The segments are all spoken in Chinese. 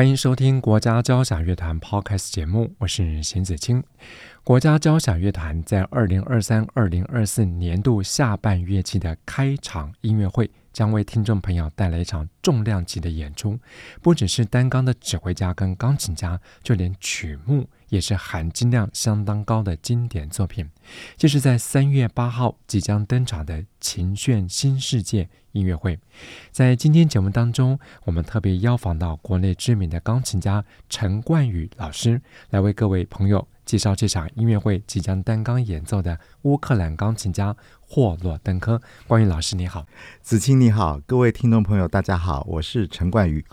欢迎收听国家交响乐团 Podcast 节目，我是邢子清。国家交响乐团在二零二三、二零二四年度下半乐季的开场音乐会，将为听众朋友带来一场重量级的演出。不只是单钢的指挥家跟钢琴家，就连曲目也是含金量相当高的经典作品。就是在三月八号即将登场的《琴炫新世界》音乐会。在今天节目当中，我们特别邀访到国内知名的钢琴家陈冠宇老师，来为各位朋友。介绍这场音乐会即将单钢演奏的乌克兰钢琴家霍洛登科。关于老师你好，子清你好，各位听众朋友大家好，我是陈冠宇。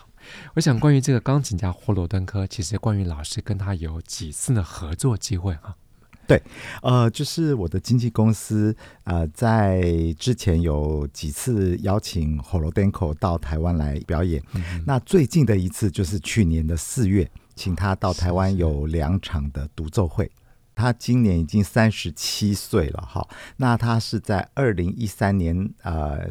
我想关于这个钢琴家霍洛登科，其实关于老师跟他有几次的合作机会啊？对，呃，就是我的经纪公司呃，在之前有几次邀请霍洛登科到台湾来表演，嗯、那最近的一次就是去年的四月。请他到台湾有两场的独奏会，他今年已经三十七岁了哈。那他是在二零一三年，呃，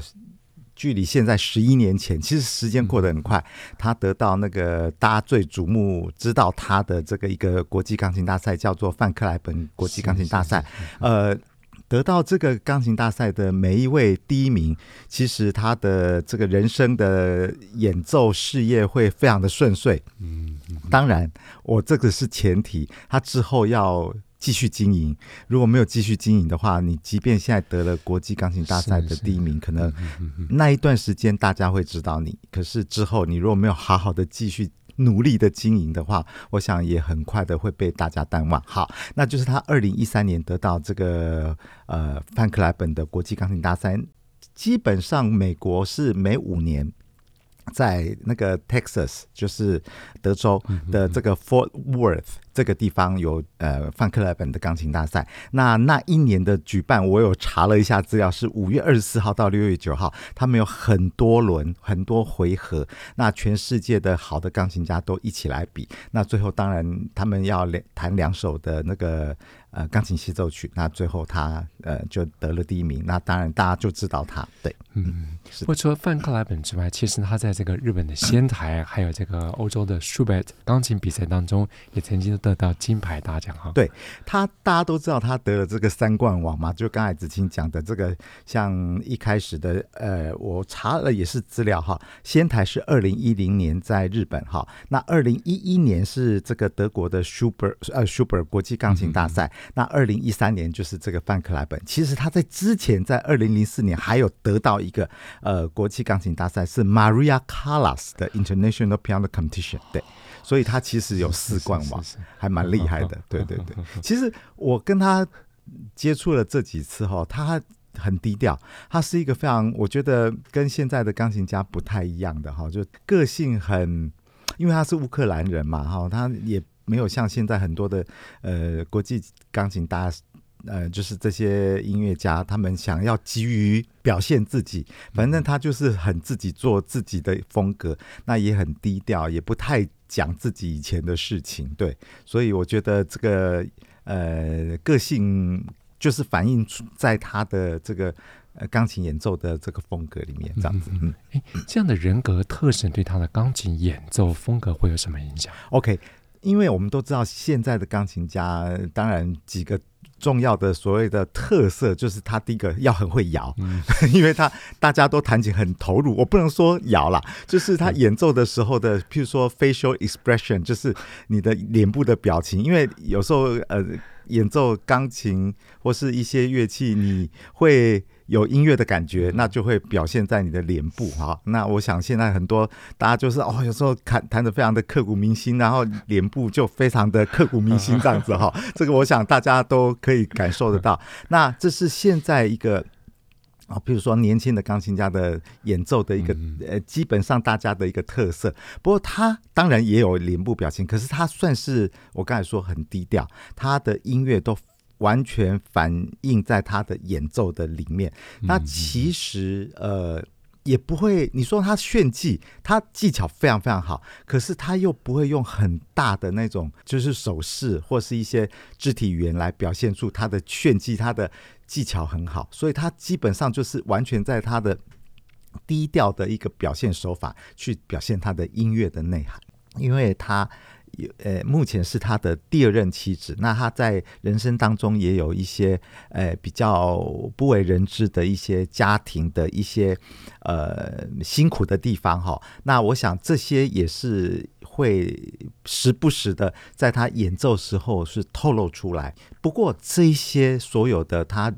距离现在十一年前，其实时间过得很快。他得到那个大家最瞩目知道他的这个一个国际钢琴大赛，叫做范克莱本国际钢琴大赛，呃。得到这个钢琴大赛的每一位第一名，其实他的这个人生的演奏事业会非常的顺遂。嗯，当然，我这个是前提，他之后要继续经营。如果没有继续经营的话，你即便现在得了国际钢琴大赛的第一名，可能那一段时间大家会知道你。可是之后，你如果没有好好的继续。努力的经营的话，我想也很快的会被大家淡忘。好，那就是他二零一三年得到这个呃范克莱本的国际钢琴大赛，基本上美国是每五年。在那个 Texas，就是德州的这个 Fort Worth 这个地方有呃范克莱本的钢琴大赛。那那一年的举办，我有查了一下资料，是五月二十四号到六月九号，他们有很多轮、很多回合。那全世界的好的钢琴家都一起来比。那最后当然他们要两弹两首的那个。呃，钢琴协奏曲，那最后他呃就得了第一名，那当然大家就知道他，对，嗯，是。不过除了范克莱本之外，其实他在这个日本的仙台，还有这个欧洲的舒伯特钢琴比赛当中，也曾经得到金牌大奖哈。对他，大家都知道他得了这个三冠王嘛，就刚才子清讲的这个，像一开始的呃，我查了也是资料哈，仙台是二零一零年在日本哈，那二零一一年是这个德国的 Super 呃 Super 国际钢琴大赛。嗯那二零一三年就是这个范克莱本，其实他在之前在二零零四年还有得到一个呃国际钢琴大赛，是 Maria Callas 的 International Piano Competition，对，所以他其实有四冠王，还蛮厉害的，对对对。其实我跟他接触了这几次哈，他很低调，他是一个非常我觉得跟现在的钢琴家不太一样的哈，就个性很，因为他是乌克兰人嘛哈，他也。没有像现在很多的呃国际钢琴大呃就是这些音乐家，他们想要急于表现自己，反正他就是很自己做自己的风格，那也很低调，也不太讲自己以前的事情，对，所以我觉得这个呃个性就是反映出在他的这个呃钢琴演奏的这个风格里面，这样子，嗯，哎，这样的人格特征对他的钢琴演奏风格会有什么影响？OK。因为我们都知道，现在的钢琴家当然几个重要的所谓的特色，就是他第一个要很会摇，嗯、因为他大家都弹琴很投入。我不能说摇啦，就是他演奏的时候的，譬如说 facial expression，就是你的脸部的表情。因为有时候呃，演奏钢琴或是一些乐器，你会。有音乐的感觉，那就会表现在你的脸部哈。那我想现在很多大家就是哦，有时候弹弹的非常的刻骨铭心，然后脸部就非常的刻骨铭心这样子哈。这个我想大家都可以感受得到。那这是现在一个啊，比如说年轻的钢琴家的演奏的一个嗯呃，基本上大家的一个特色。不过他当然也有脸部表情，可是他算是我刚才说很低调，他的音乐都完全反映在他的演奏的里面。那其实呃。也不会，你说他炫技，他技巧非常非常好，可是他又不会用很大的那种，就是手势或是一些肢体语言来表现出他的炫技，他的技巧很好，所以他基本上就是完全在他的低调的一个表现手法去表现他的音乐的内涵，因为他。有呃，目前是他的第二任妻子。那他在人生当中也有一些呃比较不为人知的一些家庭的一些呃辛苦的地方哈。那我想这些也是会时不时的在他演奏时候是透露出来。不过这些所有的他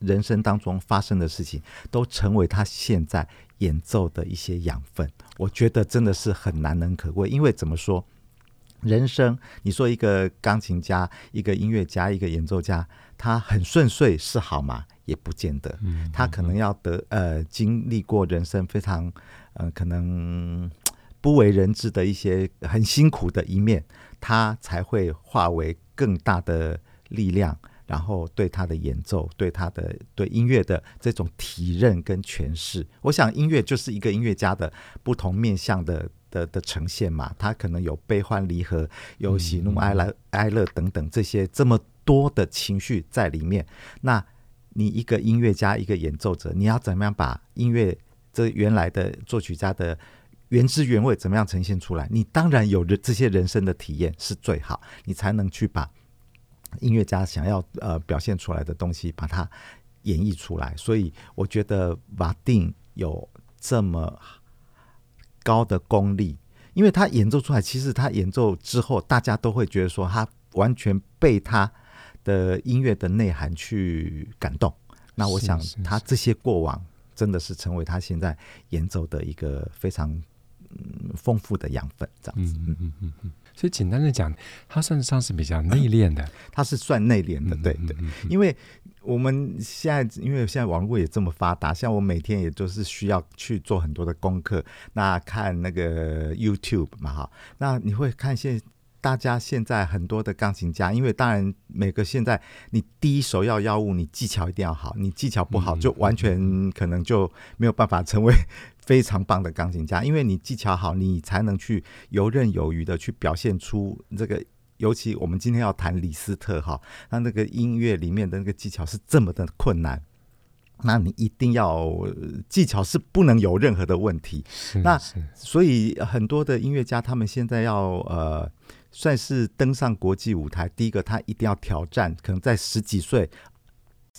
人生当中发生的事情，都成为他现在演奏的一些养分。我觉得真的是很难能可贵，因为怎么说？人生，你说一个钢琴家、一个音乐家、一个演奏家，他很顺遂是好吗？也不见得。他可能要得呃经历过人生非常呃可能不为人知的一些很辛苦的一面，他才会化为更大的力量，然后对他的演奏、对他的对音乐的这种体认跟诠释。我想音乐就是一个音乐家的不同面向的。的的呈现嘛，他可能有悲欢离合，有喜怒哀乐哀乐等等这些这么多的情绪在里面。那你一个音乐家，一个演奏者，你要怎么样把音乐这原来的作曲家的原汁原味怎么样呈现出来？你当然有这些人生的体验是最好，你才能去把音乐家想要呃表现出来的东西把它演绎出来。所以我觉得瓦定有这么。高的功力，因为他演奏出来，其实他演奏之后，大家都会觉得说他完全被他的音乐的内涵去感动。那我想，他这些过往真的是成为他现在演奏的一个非常嗯丰富的养分，这样子。嗯嗯嗯嗯。所以简单的讲，他算得上是比较内敛的，他是算内敛的，对对，因为。我们现在因为现在网络也这么发达，像我每天也都是需要去做很多的功课，那看那个 YouTube 嘛哈，那你会看现大家现在很多的钢琴家，因为当然每个现在你第一首要要务，你技巧一定要好，你技巧不好就完全可能就没有办法成为非常棒的钢琴家，因为你技巧好，你才能去游刃有余的去表现出这个。尤其我们今天要谈李斯特哈，那那个音乐里面的那个技巧是这么的困难，那你一定要技巧是不能有任何的问题。那所以很多的音乐家他们现在要呃算是登上国际舞台，第一个他一定要挑战，可能在十几岁，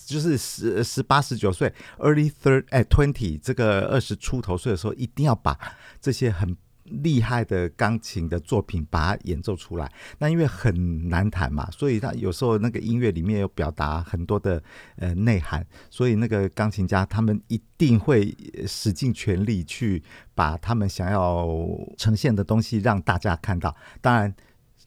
就是十十八十九岁，early third 哎 twenty 这个二十出头岁的时候，一定要把这些很。厉害的钢琴的作品，把它演奏出来。那因为很难弹嘛，所以他有时候那个音乐里面有表达很多的呃内涵，所以那个钢琴家他们一定会使尽全力去把他们想要呈现的东西让大家看到。当然，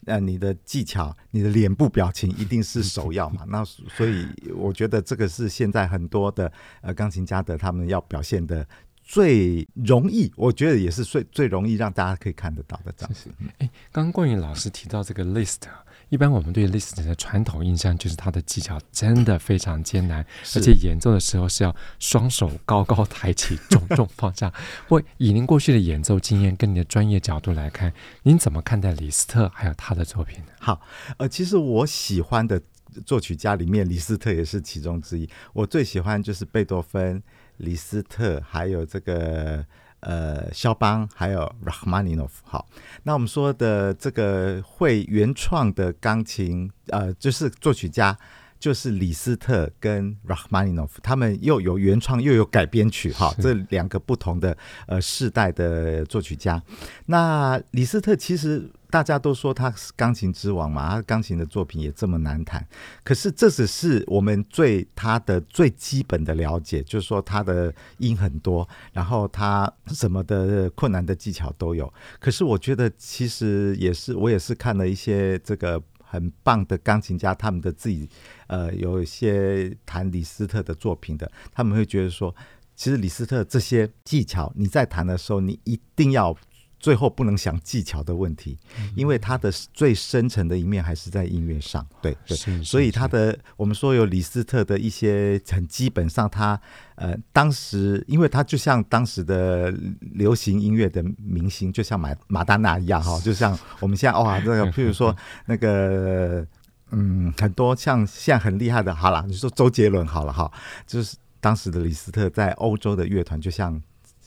呃，你的技巧、你的脸部表情一定是首要嘛。那所以我觉得这个是现在很多的呃钢琴家的他们要表现的。最容易，我觉得也是最最容易让大家可以看得到的这样子。哎，刚刚冠宇老师提到这个 Liszt，一般我们对 Liszt 的传统印象就是它的技巧真的非常艰难，而且演奏的时候是要双手高高抬起，重重放下。不以您过去的演奏经验跟您的专业角度来看，您怎么看待李斯特还有他的作品呢？好，呃，其实我喜欢的作曲家里面，李斯特也是其中之一。我最喜欢就是贝多芬。李斯特，还有这个呃，肖邦，还有拉赫玛尼诺夫。好，那我们说的这个会原创的钢琴，呃，就是作曲家，就是李斯特跟拉赫玛尼诺夫，他们又有原创又有改编曲，哈，这两个不同的呃世代的作曲家。那李斯特其实。大家都说他是钢琴之王嘛，他钢琴的作品也这么难弹。可是这只是我们对他的最基本的了解，就是说他的音很多，然后他什么的困难的技巧都有。可是我觉得其实也是，我也是看了一些这个很棒的钢琴家，他们的自己呃有一些弹李斯特的作品的，他们会觉得说，其实李斯特这些技巧，你在弹的时候，你一定要。最后不能想技巧的问题，因为他的最深层的一面还是在音乐上，对对，所以他的我们说有李斯特的一些很基本上他呃当时，因为他就像当时的流行音乐的明星，就像马马丹娜一样哈，就像我们现在哇，这个 譬如说那个嗯很多像现在很厉害的，好了，你说周杰伦好了哈，就是当时的李斯特在欧洲的乐团就像。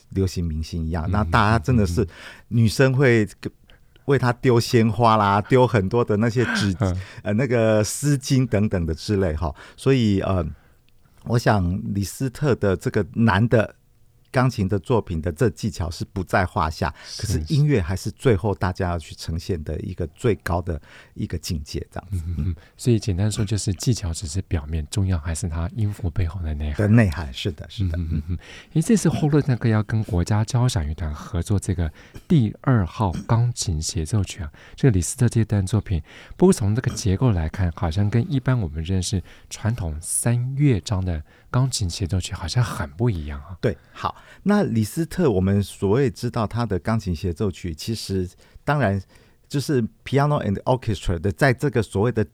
流行明星一样，那大家真的是女生会为他丢鲜花啦，丢很多的那些纸 呃那个丝巾等等的之类哈，所以呃，我想李斯特的这个男的。钢琴的作品的这技巧是不在话下，可是音乐还是最后大家要去呈现的一个最高的一个境界，这样子。嗯嗯，所以简单说，就是技巧只是表面，重要还是它音符背后的内涵。的内涵是的，是的。嗯嗯嗯。因为这次后乐那个要跟国家交响乐团合作这个第二号钢琴协奏曲啊，这个李斯特这段作品，不过从这个结构来看，好像跟一般我们认识传统三乐章的。钢琴协奏曲好像很不一样啊。对，好，那李斯特，我们所谓知道他的钢琴协奏曲，其实当然就是 piano and orchestra 的，在这个所谓的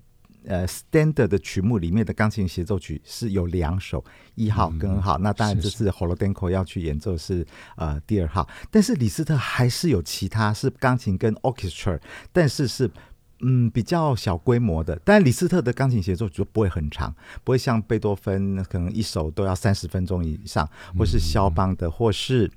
呃 standard 的曲目里面的钢琴协奏曲是有两首，一号跟二号。嗯、那当然这是 Holodenko 要去演奏是，是呃第二号，但是李斯特还是有其他是钢琴跟 orchestra，但是是。嗯，比较小规模的，但李斯特的钢琴协奏就不会很长，不会像贝多芬可能一首都要三十分钟以上，或是肖邦的，或是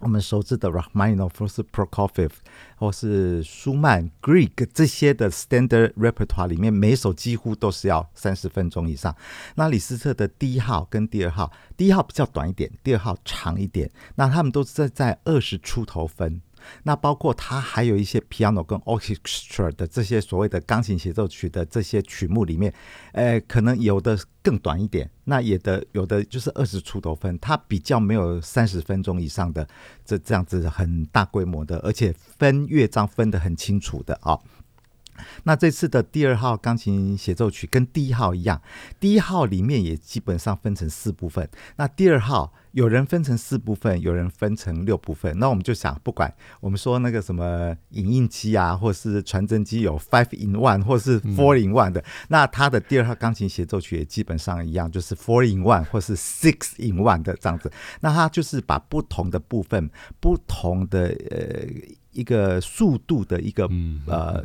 我们熟知的 Rachmaninoff 或是 Prokofiev，或是舒曼、Grieg 这些的 standard repertoire 里面，每一首几乎都是要三十分钟以上。那李斯特的第一号跟第二号，第一号比较短一点，第二号长一点，那他们都是在在二十出头分。那包括它还有一些 piano 跟 orchestra 的这些所谓的钢琴协奏曲的这些曲目里面，呃，可能有的更短一点，那也的有的就是二十出头分，它比较没有三十分钟以上的这这样子很大规模的，而且分乐章分得很清楚的啊。那这次的第二号钢琴协奏曲跟第一号一样，第一号里面也基本上分成四部分。那第二号有人分成四部分，有人分成六部分。那我们就想，不管我们说那个什么影印机啊，或是传真机有 five in one 或是 four in one 的，嗯、那它的第二号钢琴协奏曲也基本上一样，就是 four in one 或是 six in one 的这样子。那它就是把不同的部分、不同的呃一个速度的一个呃。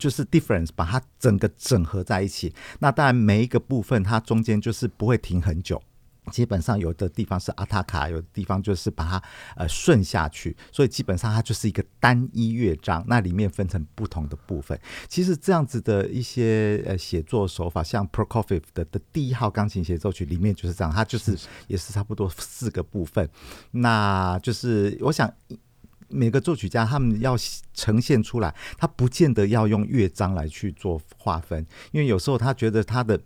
就是 difference，把它整个整合在一起。那当然，每一个部分它中间就是不会停很久。基本上有的地方是阿塔卡，有的地方就是把它呃顺下去。所以基本上它就是一个单一乐章，那里面分成不同的部分。其实这样子的一些呃写作手法，像 Prokofiev 的的第一号钢琴协奏曲里面就是这样，它就是也是差不多四个部分。那就是我想。每个作曲家他们要呈现出来，他不见得要用乐章来去做划分，因为有时候他觉得他的。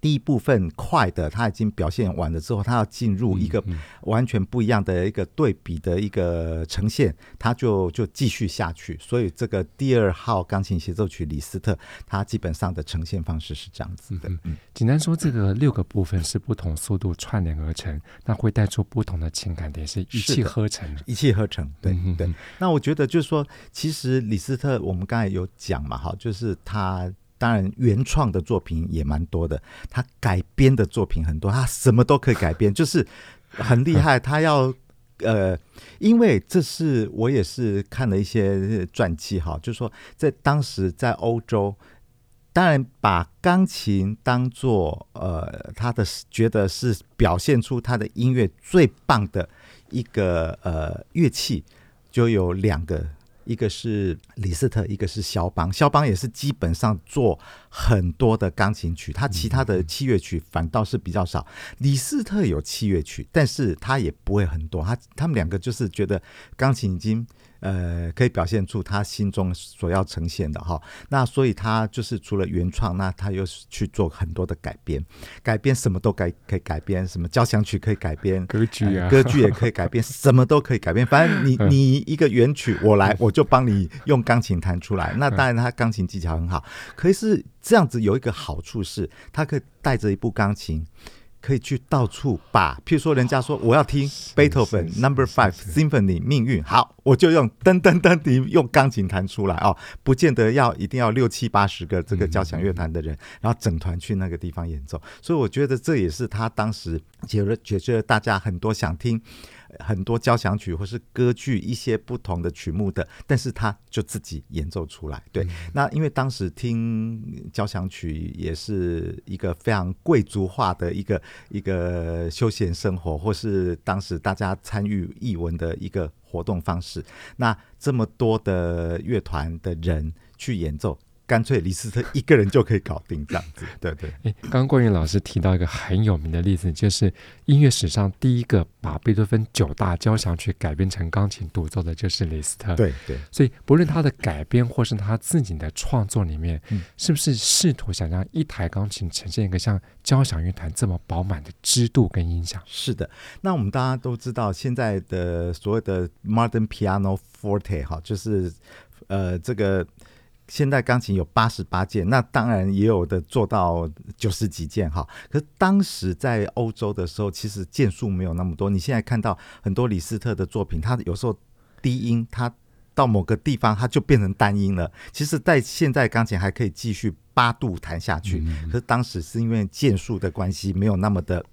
第一部分快的他已经表现完了之后，他要进入一个完全不一样的一个对比的一个呈现，他就就继续下去。所以这个第二号钢琴协奏曲李斯特，他基本上的呈现方式是这样子的。嗯，嗯，简单说，这个六个部分是不同速度串联而成，那会带出不同的情感点，是一气呵成，一气呵成。对对。那我觉得就是说，其实李斯特我们刚才有讲嘛，哈，就是他。当然，原创的作品也蛮多的，他改编的作品很多，他什么都可以改编，就是很厉害。他要呃，因为这是我也是看了一些传记哈，就是说在当时在欧洲，当然把钢琴当做呃他的觉得是表现出他的音乐最棒的一个呃乐器，就有两个。一个是李斯特，一个是肖邦。肖邦也是基本上做很多的钢琴曲，他其他的器乐曲反倒是比较少。李斯特有器乐曲，但是他也不会很多。他他们两个就是觉得钢琴已经。呃，可以表现出他心中所要呈现的哈。那所以他就是除了原创，那他又去做很多的改编，改编什么都改，可以改编什么交响曲可以改编，歌剧啊，呃，歌剧也可以改编，什么都可以改编。反正 你你一个原曲我来，我就帮你用钢琴弹出来。那当然他钢琴技巧很好，可是这样子有一个好处是，他可以带着一部钢琴。可以去到处把，譬如说人家说我要听贝多芬 Number Five Symphony 命运，好，我就用噔噔噔的用钢琴弹出来哦，不见得要一定要六七八十个这个交响乐团的人，然后整团去那个地方演奏，所以我觉得这也是他当时觉得觉得大家很多想听。很多交响曲或是歌剧一些不同的曲目的，但是他就自己演奏出来。对，嗯、那因为当时听交响曲也是一个非常贵族化的一个一个休闲生活，或是当时大家参与艺文的一个活动方式。那这么多的乐团的人去演奏。干脆李斯特一个人就可以搞定这样子，对 对。哎，刚刚冠宇老师提到一个很有名的例子，就是音乐史上第一个把贝多芬九大交响曲改编成钢琴独奏的，就是李斯特。对对。所以不论他的改编或是他自己的创作里面，嗯、是不是试图想让一台钢琴呈现一个像交响乐团这么饱满的支度跟音响？是的。那我们大家都知道，现在的所谓的 Modern Piano Forte 哈，就是呃这个。现代钢琴有八十八件，那当然也有的做到九十几件哈。可是当时在欧洲的时候，其实件数没有那么多。你现在看到很多李斯特的作品，它有时候低音，它到某个地方它就变成单音了。其实，在现在钢琴还可以继续八度弹下去，可是当时是因为件数的关系，没有那么的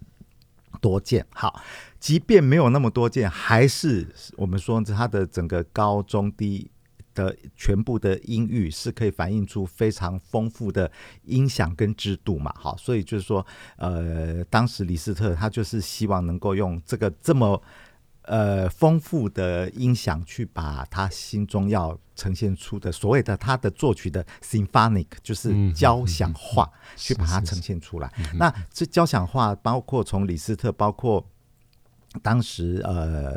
多件。好，即便没有那么多件，还是我们说它的整个高中低。的全部的音域是可以反映出非常丰富的音响跟制度嘛，好，所以就是说，呃，当时李斯特他就是希望能够用这个这么呃丰富的音响去把他心中要呈现出的所谓的他的作曲的 symphonic 就是交响化，去把它呈现出来。那这交响化包括从李斯特，包括。当时呃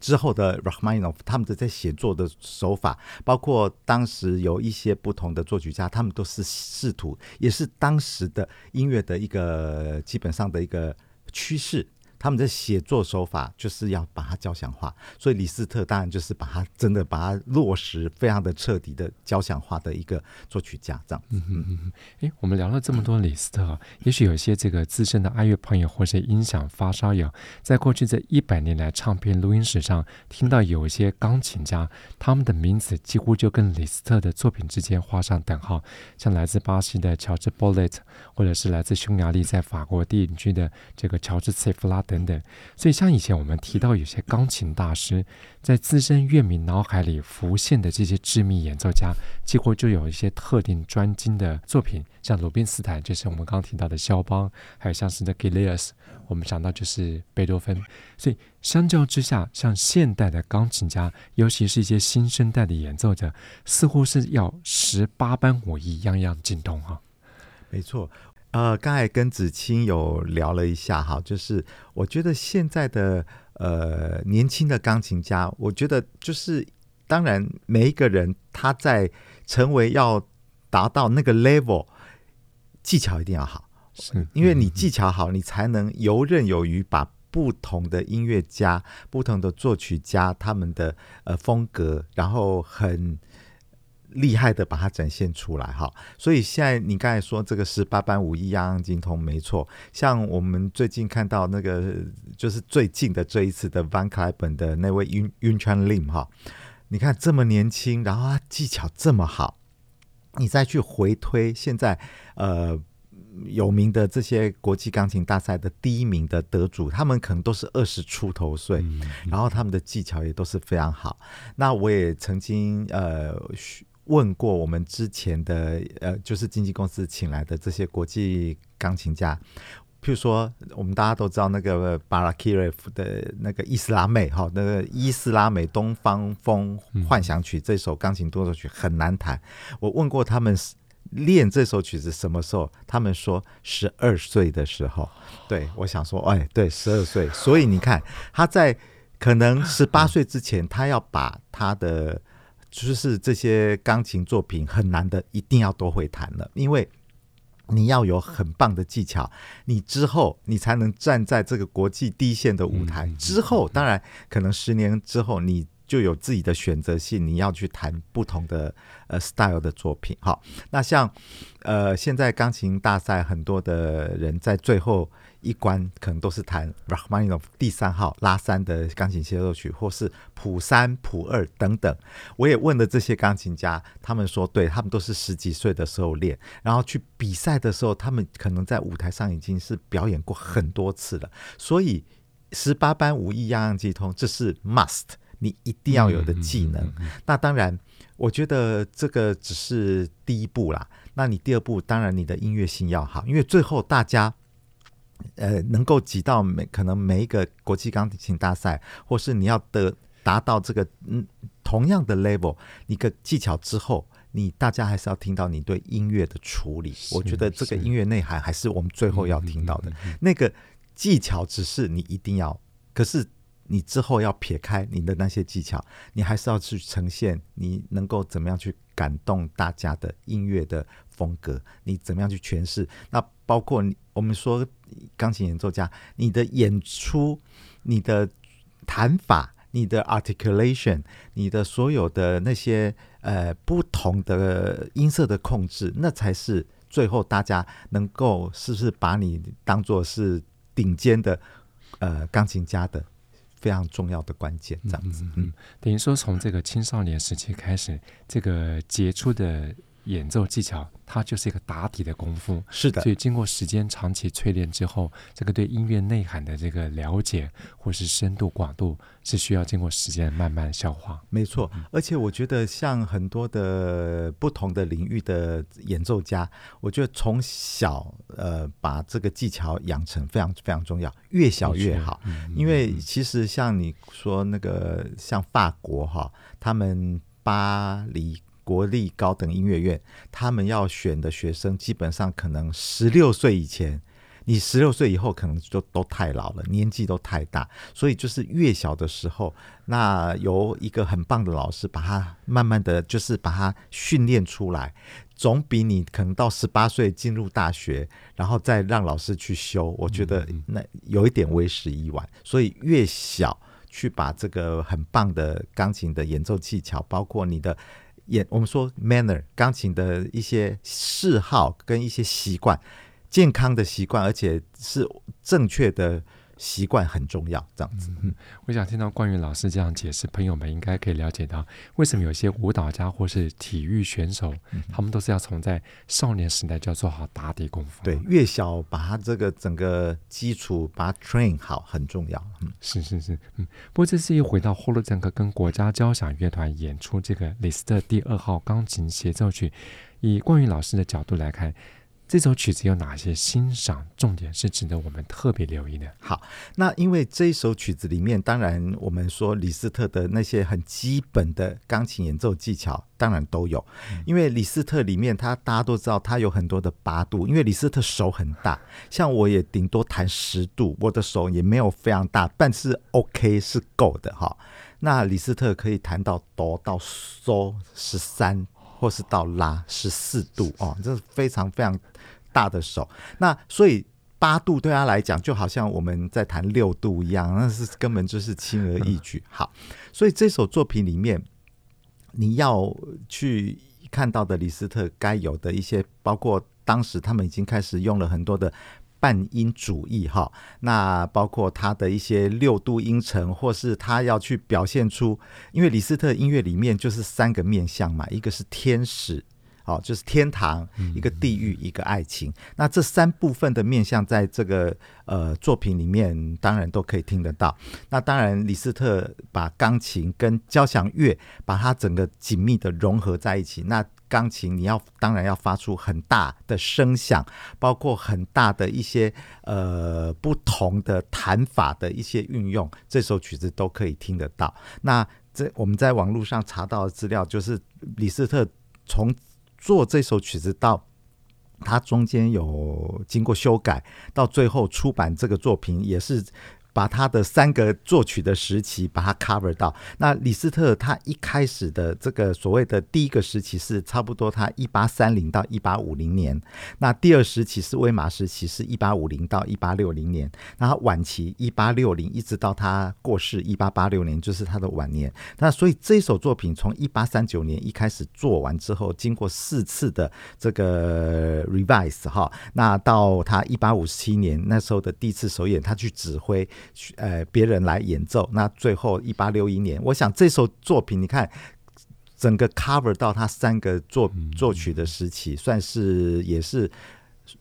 之后的 Rachmaninov，他们的在写作的手法，包括当时有一些不同的作曲家，他们都是试图，也是当时的音乐的一个基本上的一个趋势。他们的写作手法就是要把它交响化，所以李斯特当然就是把它真的把它落实，非常的彻底的交响化的一个作曲家这样。嗯嗯嗯。诶，我们聊了这么多李斯特，也许有些这个资深的爱乐朋友或是音响发烧友，在过去这一百年来唱片录音史上听到有一些钢琴家，他们的名字几乎就跟李斯特的作品之间画上等号，像来自巴西的乔治·波列特，或者是来自匈牙利在法国定居的这个乔治·塞夫拉德。等等，所以像以前我们提到有些钢琴大师，在资深乐迷脑海里浮现的这些知名演奏家，几乎就有一些特定专精的作品，像鲁宾斯坦就是我们刚刚提到的肖邦，还有像是的 Gillies，我们想到就是贝多芬。所以相较之下，像现代的钢琴家，尤其是一些新生代的演奏者，似乎是要十八般武艺，样样精通哈。没错。呃，刚才跟子清有聊了一下哈，就是我觉得现在的呃年轻的钢琴家，我觉得就是当然每一个人他在成为要达到那个 level，技巧一定要好，是因为你技巧好，你才能游刃有余，把不同的音乐家、不同的作曲家他们的呃风格，然后很。厉害的把它展现出来哈，所以现在你刚才说这个十八般武艺样样精通，没错。像我们最近看到那个，就是最近的这一次的 Van Cliburn 的那位 Yun Yunchan Lim 哈，你看这么年轻，然后他技巧这么好，你再去回推现在呃。有名的这些国际钢琴大赛的第一名的得主，他们可能都是二十出头岁，嗯嗯、然后他们的技巧也都是非常好。那我也曾经呃问过我们之前的呃，就是经纪公司请来的这些国际钢琴家，譬如说我们大家都知道那个巴拉基耶夫的那个伊斯拉美哈，那个伊斯拉美东方风幻想曲、嗯、这首钢琴独奏曲很难弹。我问过他们。练这首曲子什么时候？他们说十二岁的时候。对，我想说，哎，对，十二岁。所以你看，他在可能十八岁之前，他要把他的就是这些钢琴作品很难的，一定要都会弹了。因为你要有很棒的技巧，你之后你才能站在这个国际第一线的舞台。之后，当然可能十年之后你。就有自己的选择性，你要去弹不同的呃 style 的作品。好，那像呃现在钢琴大赛很多的人在最后一关可能都是弹 Rachmaninoff 第三号拉三的钢琴协奏曲，或是谱三、谱二等等。我也问了这些钢琴家，他们说，对，他们都是十几岁的时候练，然后去比赛的时候，他们可能在舞台上已经是表演过很多次了。所以十八般武艺样样精通，这是 must，你一定要有的技能。嗯嗯嗯嗯、那当然，我觉得这个只是第一步啦。那你第二步，当然你的音乐性要好，因为最后大家，呃，能够挤到每可能每一个国际钢琴大赛，或是你要得达到这个嗯同样的 level，一个技巧之后，你大家还是要听到你对音乐的处理。我觉得这个音乐内涵还是我们最后要听到的。那个技巧只是你一定要，可是。你之后要撇开你的那些技巧，你还是要去呈现你能够怎么样去感动大家的音乐的风格，你怎么样去诠释？那包括我们说钢琴演奏家，你的演出、你的弹法、你的 articulation、你的所有的那些呃不同的音色的控制，那才是最后大家能够是不是把你当做是顶尖的呃钢琴家的。非常重要的关键，这样子，嗯，等于说从这个青少年时期开始，这个杰出的演奏技巧，它就是一个打底的功夫。是的，所以经过时间长期淬炼之后，这个对音乐内涵的这个了解，或是深度广度，是需要经过时间慢慢消化。没错，而且我觉得像很多的不同的领域的演奏家，我觉得从小呃把这个技巧养成非常非常重要，越小越好。因为其实像你说那个像法国哈，他们巴黎。国立高等音乐院，他们要选的学生基本上可能十六岁以前，你十六岁以后可能就都太老了，年纪都太大，所以就是越小的时候，那由一个很棒的老师把他慢慢的就是把他训练出来，总比你可能到十八岁进入大学，然后再让老师去修，我觉得那有一点为时已晚，所以越小去把这个很棒的钢琴的演奏技巧，包括你的。也，我们说 manner 钢琴的一些嗜好跟一些习惯，健康的习惯，而且是正确的。习惯很重要，这样子。嗯，我想听到冠宇老师这样解释，朋友们应该可以了解到，为什么有些舞蹈家或是体育选手，嗯、他们都是要从在少年时代就要做好打底功夫。对，越小把他这个整个基础把它 train 好很重要。嗯，是是是，嗯。不过这次又回到霍洛赞克跟国家交响乐团演出这个李斯特第二号钢琴协奏曲，以冠宇老师的角度来看。这首曲子有哪些欣赏重点是值得我们特别留意的？好，那因为这一首曲子里面，当然我们说李斯特的那些很基本的钢琴演奏技巧，当然都有。因为李斯特里面，他大家都知道，他有很多的八度。因为李斯特手很大，像我也顶多弹十度，我的手也没有非常大，但是 OK 是够的哈。那李斯特可以弹到哆到嗦十三。或是到拉十四度哦，这是非常非常大的手。那所以八度对他来讲，就好像我们在弹六度一样，那是根本就是轻而易举。好，所以这首作品里面，你要去看到的李斯特该有的一些，包括当时他们已经开始用了很多的。半音主义哈，那包括他的一些六度音程，或是他要去表现出，因为李斯特音乐里面就是三个面相嘛，一个是天使，哦，就是天堂，一个地狱，一个爱情。那这三部分的面向，在这个呃作品里面，当然都可以听得到。那当然，李斯特把钢琴跟交响乐，把它整个紧密的融合在一起。那钢琴你要当然要发出很大的声响，包括很大的一些呃不同的弹法的一些运用，这首曲子都可以听得到。那这我们在网络上查到的资料，就是李斯特从做这首曲子到他中间有经过修改，到最后出版这个作品也是把他的三个作曲的时期把它 cover 到。那李斯特他一开始的这个所谓的第一个时期是差不多他一八三零到一八五零年，那第二时期是威玛时期是一八五零到一八六零年，然后晚期一八六零一直到他过世一八八六年就是他的晚年。那所以这首作品从一八三九年一开始做完之后，经过四次的这个 revise 哈，那到他一八五七年那时候的第一次首演，他去指挥。呃，别人来演奏，那最后一八六一年，我想这首作品，你看整个 cover 到他三个作作曲的时期，算是也是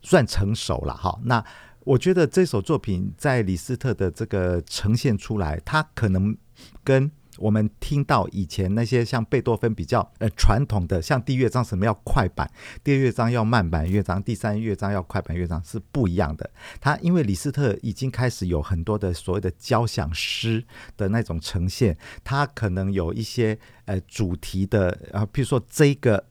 算成熟了哈。那我觉得这首作品在李斯特的这个呈现出来，他可能跟。我们听到以前那些像贝多芬比较呃传统的，像第一乐章什么要快板，第二乐章要慢板乐章，第三乐章要快板乐章是不一样的。他因为李斯特已经开始有很多的所谓的交响诗的那种呈现，他可能有一些呃主题的啊、比，如说这个。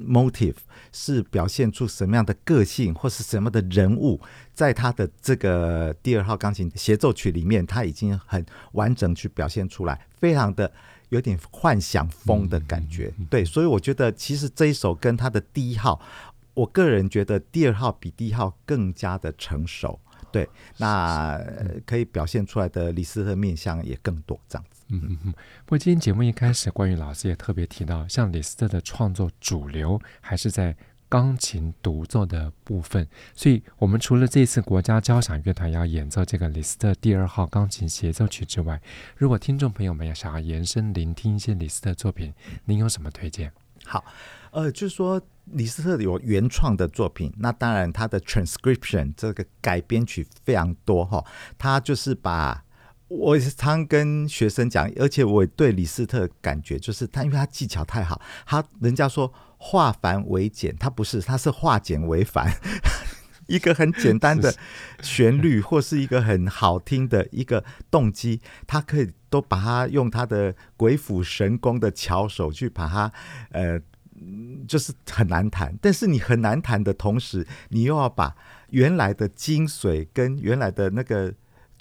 Motive 是表现出什么样的个性，或是什么的人物，在他的这个第二号钢琴协奏曲里面，他已经很完整去表现出来，非常的有点幻想风的感觉。对，所以我觉得其实这一首跟他的第一号，我个人觉得第二号比第一号更加的成熟。对，那可以表现出来的李斯特面相也更多，这样子。嗯嗯。不过今天节目一开始，关于老师也特别提到，像李斯特的创作主流还是在钢琴独奏的部分。所以，我们除了这次国家交响乐团要演奏这个李斯特第二号钢琴协奏曲之外，如果听众朋友们也想要延伸聆听一些李斯特作品，您有什么推荐？好，呃，就是说。李斯特有原创的作品，那当然他的 transcription 这个改编曲非常多哈。他就是把我常跟学生讲，而且我对李斯特感觉就是他，因为他技巧太好，他人家说化繁为简，他不是，他是化简为繁。一个很简单的旋律，或是一个很好听的一个动机，他可以都把它用他的鬼斧神工的巧手去把它呃。就是很难弹，但是你很难弹的同时，你又要把原来的精髓跟原来的那个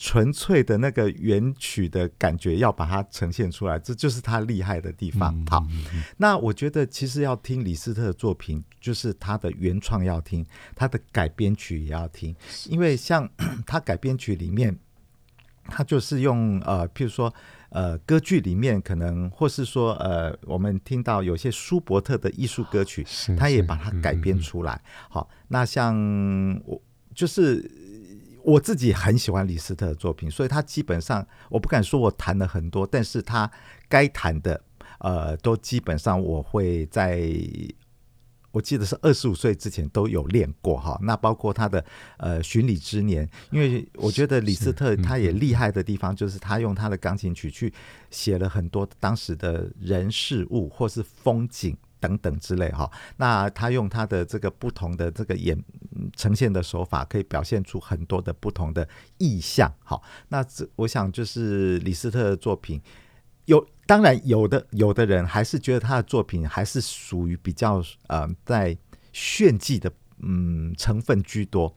纯粹的那个原曲的感觉，要把它呈现出来，这就是他厉害的地方。好，那我觉得其实要听李斯特的作品，就是他的原创要听，他的改编曲也要听，因为像他改编曲里面，他就是用呃，譬如说。呃，歌剧里面可能，或是说，呃，我们听到有些舒伯特的艺术歌曲，他也把它改编出来。好，那像我就是我自己很喜欢李斯特的作品，所以他基本上我不敢说我弹了很多，但是他该弹的，呃，都基本上我会在。我记得是二十五岁之前都有练过哈，那包括他的呃巡礼之年，因为我觉得李斯特他也厉害的地方，就是他用他的钢琴曲去写了很多当时的人事物或是风景等等之类哈。那他用他的这个不同的这个演呈现的手法，可以表现出很多的不同的意象。好，那这我想就是李斯特的作品。有，当然有的，有的人还是觉得他的作品还是属于比较呃，在炫技的嗯成分居多。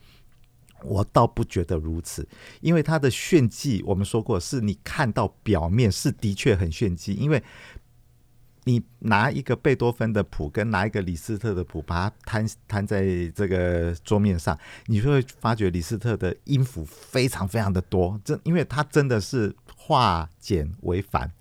我倒不觉得如此，因为他的炫技，我们说过，是你看到表面是的确很炫技，因为你拿一个贝多芬的谱跟拿一个李斯特的谱，把它摊摊在这个桌面上，你就会发觉李斯特的音符非常非常的多，这因为他真的是。化简为繁，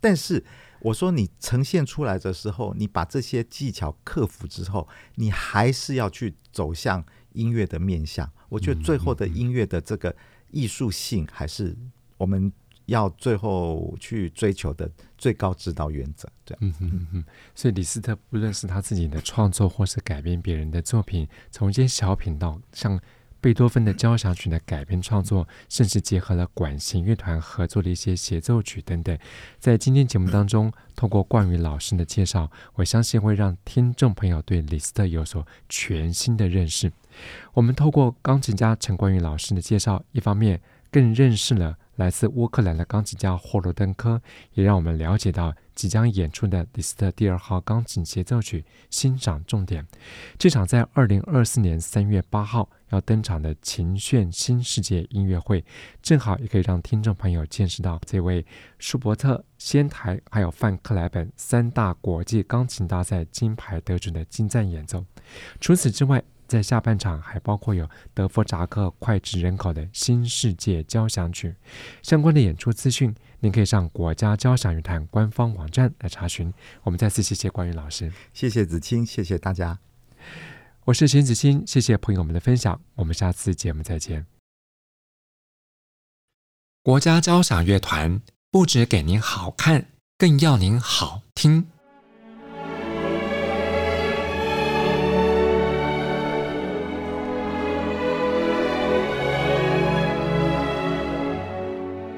但是我说你呈现出来的时候，你把这些技巧克服之后，你还是要去走向音乐的面向。我觉得最后的音乐的这个艺术性，还是我们要最后去追求的最高指导原则。这样，嗯嗯嗯。所以李斯特不论是他自己的创作，或是改编别人的作品，从一些小品到像。贝多芬的交响曲的改编创作，甚至结合了管弦乐团合作的一些协奏曲等等，在今天节目当中，透过冠宇老师的介绍，我相信会让听众朋友对李斯特有所全新的认识。我们透过钢琴家陈冠宇老师的介绍，一方面更认识了来自乌克兰的钢琴家霍罗登科，也让我们了解到即将演出的李斯特第二号钢琴协奏曲欣赏重点。这场在二零二四年三月八号要登场的琴炫新世界音乐会，正好也可以让听众朋友见识到这位舒伯特、仙台还有范克莱本三大国际钢琴大赛金牌得主的精湛演奏。除此之外，在下半场还包括有德弗扎克脍炙人口的新世界交响曲。相关的演出资讯，您可以上国家交响乐团官方网站来查询。我们再次谢谢关宇老师，谢谢子清，谢谢大家。我是邢子清，谢谢朋友们的分享，我们下次节目再见。国家交响乐团不只给您好看，更要您好听。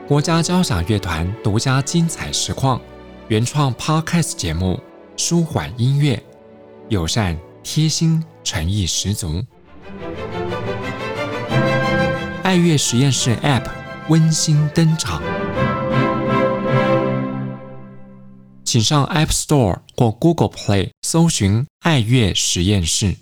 国家交响乐团独家精彩实况，原创 Podcast 节目，舒缓音乐，友善贴心，诚意十足。爱乐实验室 App 温馨登场，请上 App Store 或 Google Play 搜寻“爱乐实验室”。